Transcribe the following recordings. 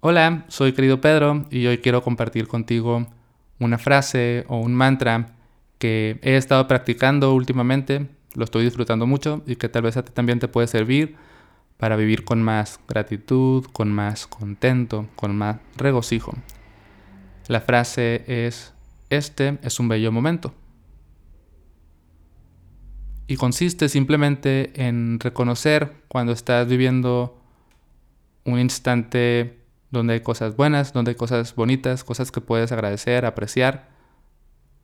Hola, soy querido Pedro y hoy quiero compartir contigo una frase o un mantra que he estado practicando últimamente, lo estoy disfrutando mucho y que tal vez a ti también te puede servir para vivir con más gratitud, con más contento, con más regocijo. La frase es, este es un bello momento. Y consiste simplemente en reconocer cuando estás viviendo un instante donde hay cosas buenas, donde hay cosas bonitas, cosas que puedes agradecer, apreciar.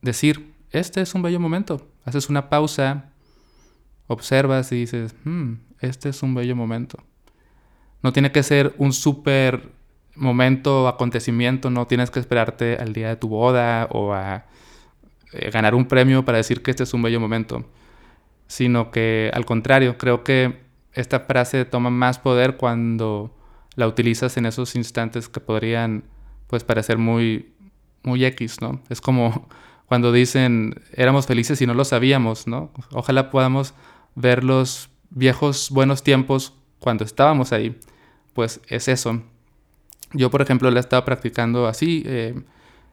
Decir, este es un bello momento. Haces una pausa, observas y dices, hmm, este es un bello momento. No tiene que ser un súper momento o acontecimiento, no tienes que esperarte al día de tu boda o a eh, ganar un premio para decir que este es un bello momento, sino que al contrario, creo que esta frase toma más poder cuando la utilizas en esos instantes que podrían pues parecer muy, muy X, ¿no? Es como cuando dicen éramos felices y no lo sabíamos, ¿no? Ojalá podamos ver los viejos buenos tiempos cuando estábamos ahí. Pues es eso. Yo, por ejemplo, la he practicando así. Eh,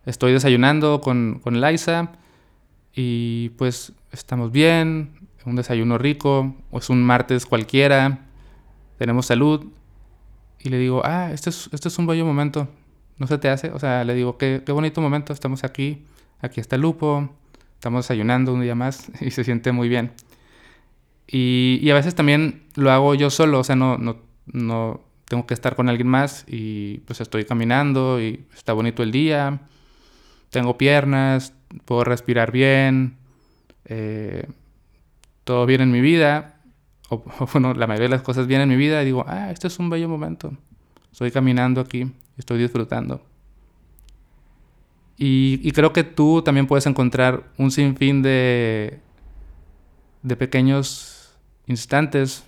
estoy desayunando con, con Liza y pues estamos bien, un desayuno rico, es un martes cualquiera, tenemos salud y le digo, ah, este es, este es un bello momento, ¿no se te hace? O sea, le digo, qué, qué bonito momento, estamos aquí, aquí está lupo, estamos desayunando un día más y se siente muy bien. Y, y, a veces también lo hago yo solo, o sea, no, no, no tengo que estar con alguien más y pues estoy caminando y está bonito el día, tengo piernas, puedo respirar bien, eh, todo bien en mi vida o, bueno, la mayoría de las cosas vienen en mi vida y digo, ah, este es un bello momento. Estoy caminando aquí, estoy disfrutando. Y, y creo que tú también puedes encontrar un sinfín de, de pequeños instantes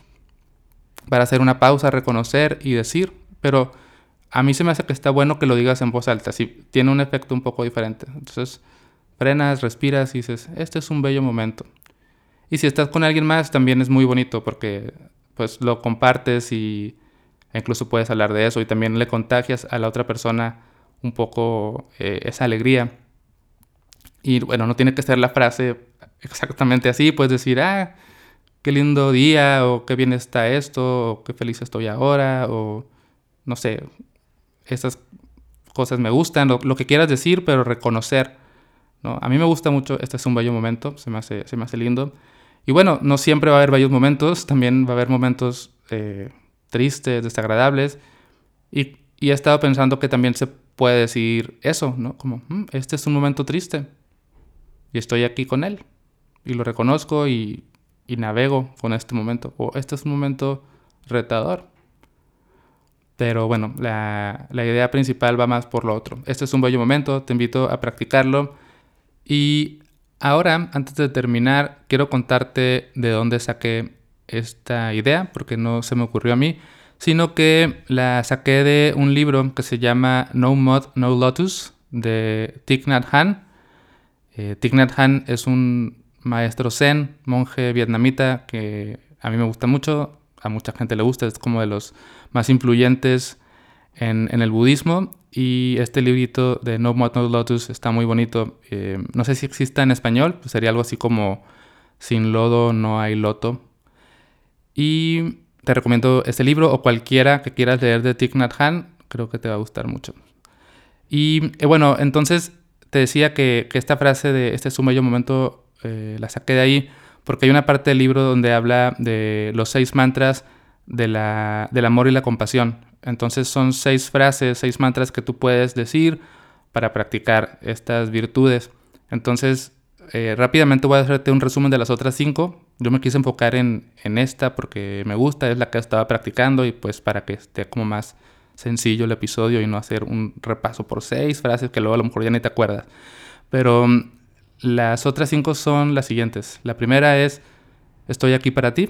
para hacer una pausa, reconocer y decir, pero a mí se me hace que está bueno que lo digas en voz alta, si tiene un efecto un poco diferente. Entonces, frenas, respiras y dices, este es un bello momento. Y si estás con alguien más, también es muy bonito porque pues lo compartes y incluso puedes hablar de eso y también le contagias a la otra persona un poco eh, esa alegría. Y bueno, no tiene que ser la frase exactamente así, puedes decir, ah, qué lindo día, o qué bien está esto, o qué feliz estoy ahora, o no sé, esas cosas me gustan, lo, lo que quieras decir, pero reconocer. ¿No? A mí me gusta mucho, este es un bello momento, se me hace, se me hace lindo. Y bueno, no siempre va a haber bellos momentos, también va a haber momentos eh, tristes, desagradables. Y, y, he estado pensando que también se puede decir eso, ¿no? Como, mm, este es un momento triste y estoy aquí con él. Y lo reconozco y, navego con este momento. O este es un momento retador. Pero bueno, la, la, idea principal va más por lo otro. Este es un bello momento, te invito a practicarlo. Y Ahora, antes de terminar, quiero contarte de dónde saqué esta idea, porque no se me ocurrió a mí, sino que la saqué de un libro que se llama No Mod, No Lotus, de Thich Nhat Hanh. Eh, Thich Nhat Hanh es un maestro zen, monje vietnamita, que a mí me gusta mucho, a mucha gente le gusta, es como de los más influyentes en, en el budismo y este librito de No More No Lotus está muy bonito. Eh, no sé si exista en español, pues sería algo así como Sin lodo no hay loto. Y te recomiendo este libro o cualquiera que quieras leer de Thich Nhat Hanh, creo que te va a gustar mucho. Y eh, bueno, entonces te decía que, que, esta frase de este es un bello momento eh, la saqué de ahí porque hay una parte del libro donde habla de los seis mantras de la, del amor y la compasión. Entonces son seis frases, seis mantras que tú puedes decir para practicar estas virtudes. Entonces, eh, rápidamente voy a hacerte un resumen de las otras cinco. Yo me quise enfocar en, en, esta porque me gusta, es la que estaba practicando y pues para que esté como más sencillo el episodio y no hacer un repaso por seis frases que luego a lo mejor ya ni te acuerdas. Pero mm, las otras cinco son las siguientes. La primera es, estoy aquí para ti.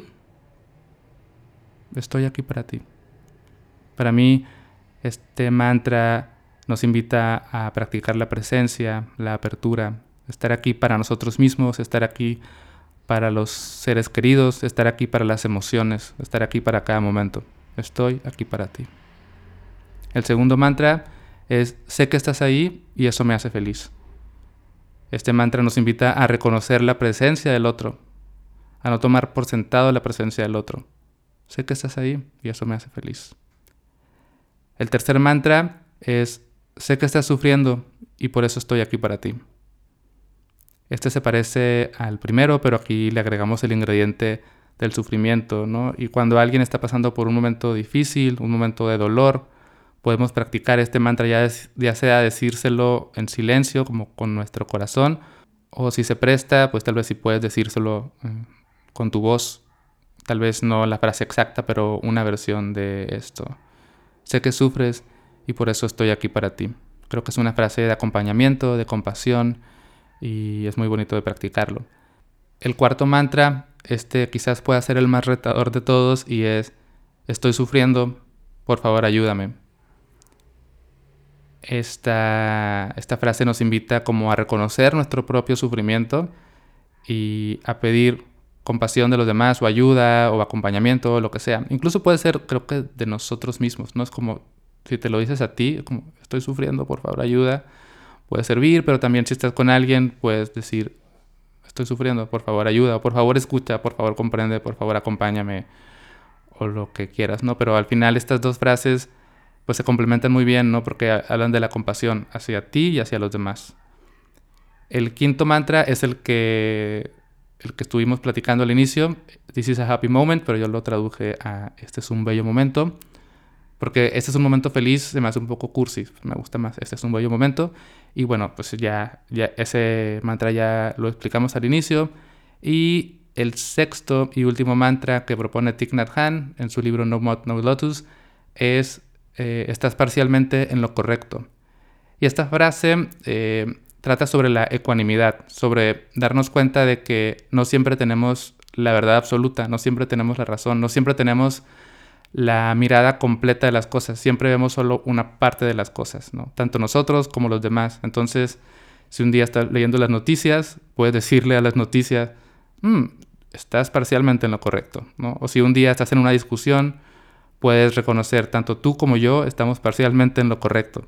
Estoy aquí para ti. Para mí, este mantra nos invita a practicar la presencia, la apertura, estar aquí para nosotros mismos, estar aquí para los seres queridos, estar aquí para las emociones, estar aquí para cada momento. Estoy aquí para ti. El segundo mantra es sé que estás ahí y eso me hace feliz. Este mantra nos invita a reconocer la presencia del otro, a no tomar por sentado la presencia del otro. Sé que estás ahí y eso me hace feliz. El tercer mantra es sé que estás sufriendo y por eso estoy aquí para ti. Este se parece al primero, pero aquí le agregamos el ingrediente del sufrimiento, ¿no? Y cuando alguien está pasando por un momento difícil, un momento de dolor, podemos practicar este mantra ya, ya sea decírselo en silencio, como con nuestro corazón, o si se presta, pues tal vez si puedes decírselo eh, con tu voz, tal vez no la frase exacta, pero una versión de esto. Sé que sufres y por eso estoy aquí para ti. Creo que es una frase de acompañamiento, de compasión y es muy bonito de practicarlo. El cuarto mantra, este quizás pueda ser el más retador de todos y es estoy sufriendo, por favor ayúdame. Esta, esta frase nos invita como a reconocer nuestro propio sufrimiento y a pedir compasión de los demás o ayuda o acompañamiento o lo que sea. Incluso puede ser, creo que, de nosotros mismos, ¿no? Es como si te lo dices a ti, como estoy sufriendo, por favor ayuda, puede servir, pero también si estás con alguien, puedes decir, estoy sufriendo, por favor ayuda, por favor escucha, por favor comprende, por favor acompáñame, o lo que quieras, ¿no? Pero al final estas dos frases pues se complementan muy bien, ¿no? Porque hablan de la compasión hacia ti y hacia los demás. El quinto mantra es el que, el que estuvimos platicando al inicio. This is a happy moment, pero yo lo traduje a este es un bello momento. Porque este es un momento feliz, se me hace un poco cursi, me gusta más. Este es un bello momento. Y bueno, pues ya, ya ese mantra ya lo explicamos al inicio. Y el sexto y último mantra que propone Thich Nhat Hanh en su libro No Mod, No Lotus es eh, estás parcialmente en lo correcto. Y esta frase eh, trata sobre la ecuanimidad, sobre darnos cuenta de que no siempre tenemos la verdad absoluta, no siempre tenemos la razón, no siempre tenemos la mirada completa de las cosas, siempre vemos solo una parte de las cosas, tanto nosotros como los demás. Entonces, si un día estás leyendo las noticias, puedes decirle a las noticias, mm, estás parcialmente en lo correcto. O si un día estás en una discusión, puedes reconocer, tanto tú como yo estamos parcialmente en lo correcto.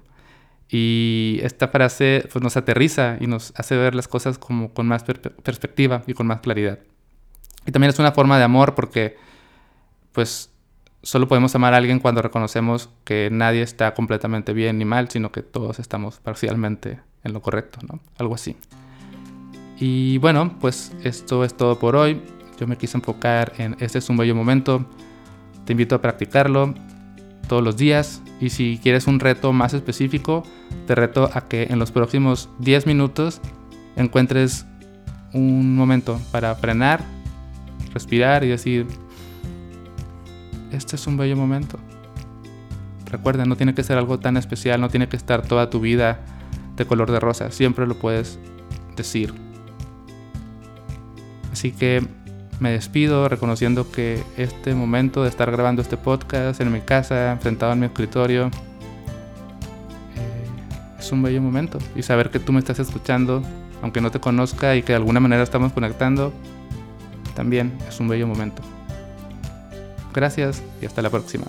Y esta frase pues, nos aterriza y nos hace ver las cosas como con más perspectiva y con más claridad. Y también es una forma de amor porque pues solo podemos amar a alguien cuando reconocemos que nadie está completamente bien ni mal, sino que todos estamos parcialmente en lo correcto, ¿no? Algo así. Y bueno, pues esto es todo por hoy. Yo me quise enfocar en este es un bello momento te invito a practicarlo todos los días y si quieres un reto más específico, te reto a que en los próximos 10 minutos encuentres un momento para frenar, respirar y decir, este es un bello momento. Recuerda, no tiene que ser algo tan especial, no tiene que estar toda tu vida de color de rosa, siempre lo puedes decir. Así que me despido reconociendo que este momento de estar grabando este podcast en mi casa, sentado en mi escritorio, eh, es un bello momento. Y saber que tú me estás escuchando, aunque no te conozca y que de alguna manera estamos conectando, también es un bello momento. Gracias y hasta la próxima.